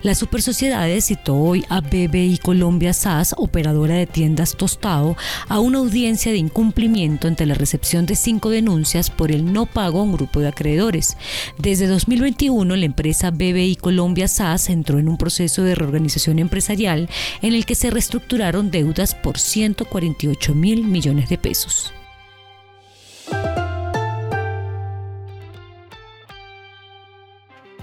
Las supersociedades citó hoy a BBI Colombia SAS, operadora de tiendas Tostado, a una audiencia de incumplimiento ante la recepción de cinco denuncias por el no pago a un grupo de acreedores. Desde 2021, la empresa BBI Colombia SAS entró en un proceso de reorganización empresarial en el que se reestructuraron deudas por 148 mil millones de pesos.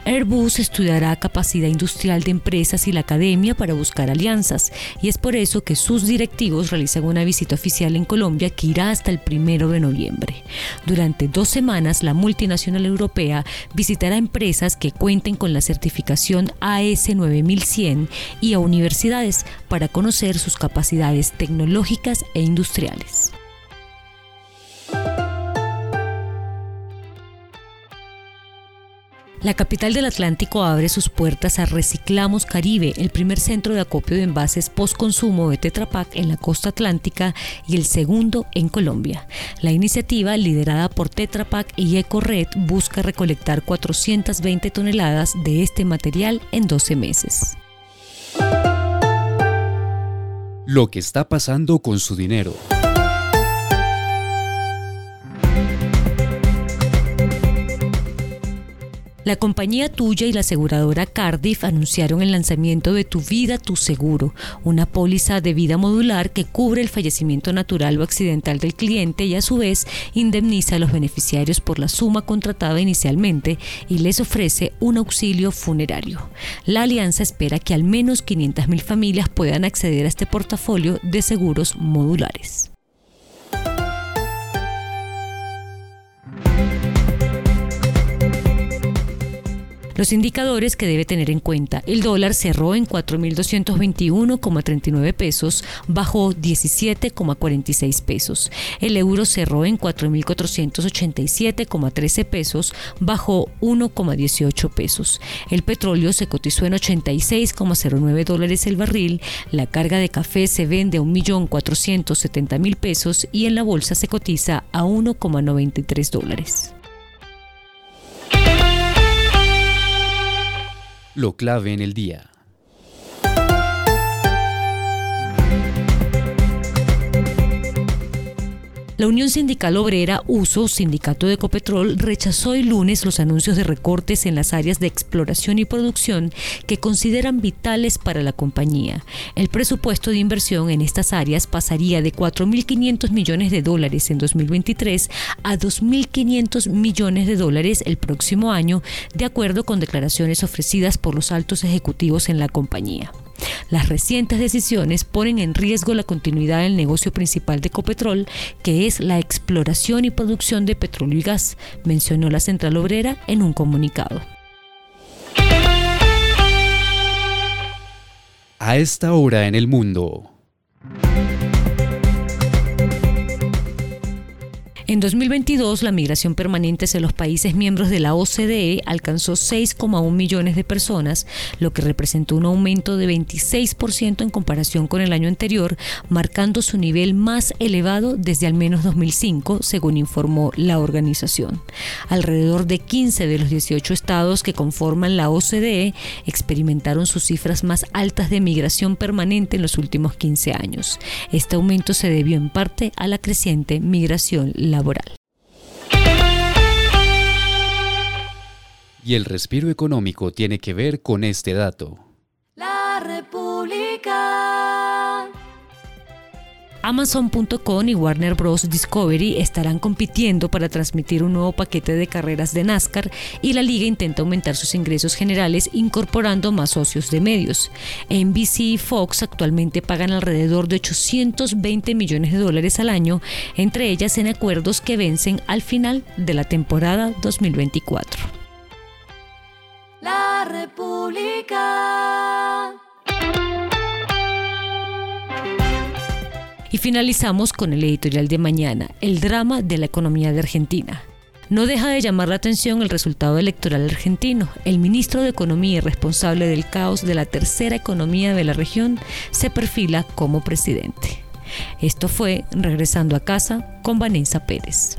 Airbus estudiará capacidad industrial de empresas y la academia para buscar alianzas, y es por eso que sus directivos realizan una visita oficial en Colombia que irá hasta el primero de noviembre. Durante dos semanas, la multinacional europea visitará empresas que cuenten con la certificación AS 9100 y a universidades para conocer sus capacidades tecnológicas e industriales. La capital del Atlántico abre sus puertas a Reciclamos Caribe, el primer centro de acopio de envases post-consumo de Tetra Pak en la costa atlántica y el segundo en Colombia. La iniciativa, liderada por Tetra Pak y EcoRed, busca recolectar 420 toneladas de este material en 12 meses. Lo que está pasando con su dinero. La compañía tuya y la aseguradora Cardiff anunciaron el lanzamiento de Tu Vida, Tu Seguro, una póliza de vida modular que cubre el fallecimiento natural o accidental del cliente y a su vez indemniza a los beneficiarios por la suma contratada inicialmente y les ofrece un auxilio funerario. La alianza espera que al menos 500.000 familias puedan acceder a este portafolio de seguros modulares. Los indicadores que debe tener en cuenta. El dólar cerró en 4.221,39 pesos, bajó 17,46 pesos. El euro cerró en 4.487,13 pesos, bajó 1,18 pesos. El petróleo se cotizó en 86,09 dólares el barril. La carga de café se vende a 1.470.000 pesos y en la bolsa se cotiza a 1,93 dólares. Lo clave en el día. La Unión Sindical Obrera USO, sindicato de Ecopetrol, rechazó el lunes los anuncios de recortes en las áreas de exploración y producción que consideran vitales para la compañía. El presupuesto de inversión en estas áreas pasaría de 4.500 millones de dólares en 2023 a 2.500 millones de dólares el próximo año, de acuerdo con declaraciones ofrecidas por los altos ejecutivos en la compañía. Las recientes decisiones ponen en riesgo la continuidad del negocio principal de Ecopetrol, que es la exploración y producción de petróleo y gas, mencionó la central obrera en un comunicado. A esta hora en el mundo. En 2022, la migración permanente hacia los países miembros de la OCDE alcanzó 6,1 millones de personas, lo que representó un aumento de 26% en comparación con el año anterior, marcando su nivel más elevado desde al menos 2005, según informó la organización. Alrededor de 15 de los 18 estados que conforman la OCDE experimentaron sus cifras más altas de migración permanente en los últimos 15 años. Este aumento se debió en parte a la creciente migración Y el respiro económico tiene que ver con este dato. Amazon.com y Warner Bros. Discovery estarán compitiendo para transmitir un nuevo paquete de carreras de NASCAR y la liga intenta aumentar sus ingresos generales incorporando más socios de medios. NBC y Fox actualmente pagan alrededor de 820 millones de dólares al año, entre ellas en acuerdos que vencen al final de la temporada 2024. La República. Y finalizamos con el editorial de mañana, el drama de la economía de Argentina. No deja de llamar la atención el resultado electoral argentino. El ministro de Economía y responsable del caos de la tercera economía de la región se perfila como presidente. Esto fue Regresando a casa con Vanessa Pérez.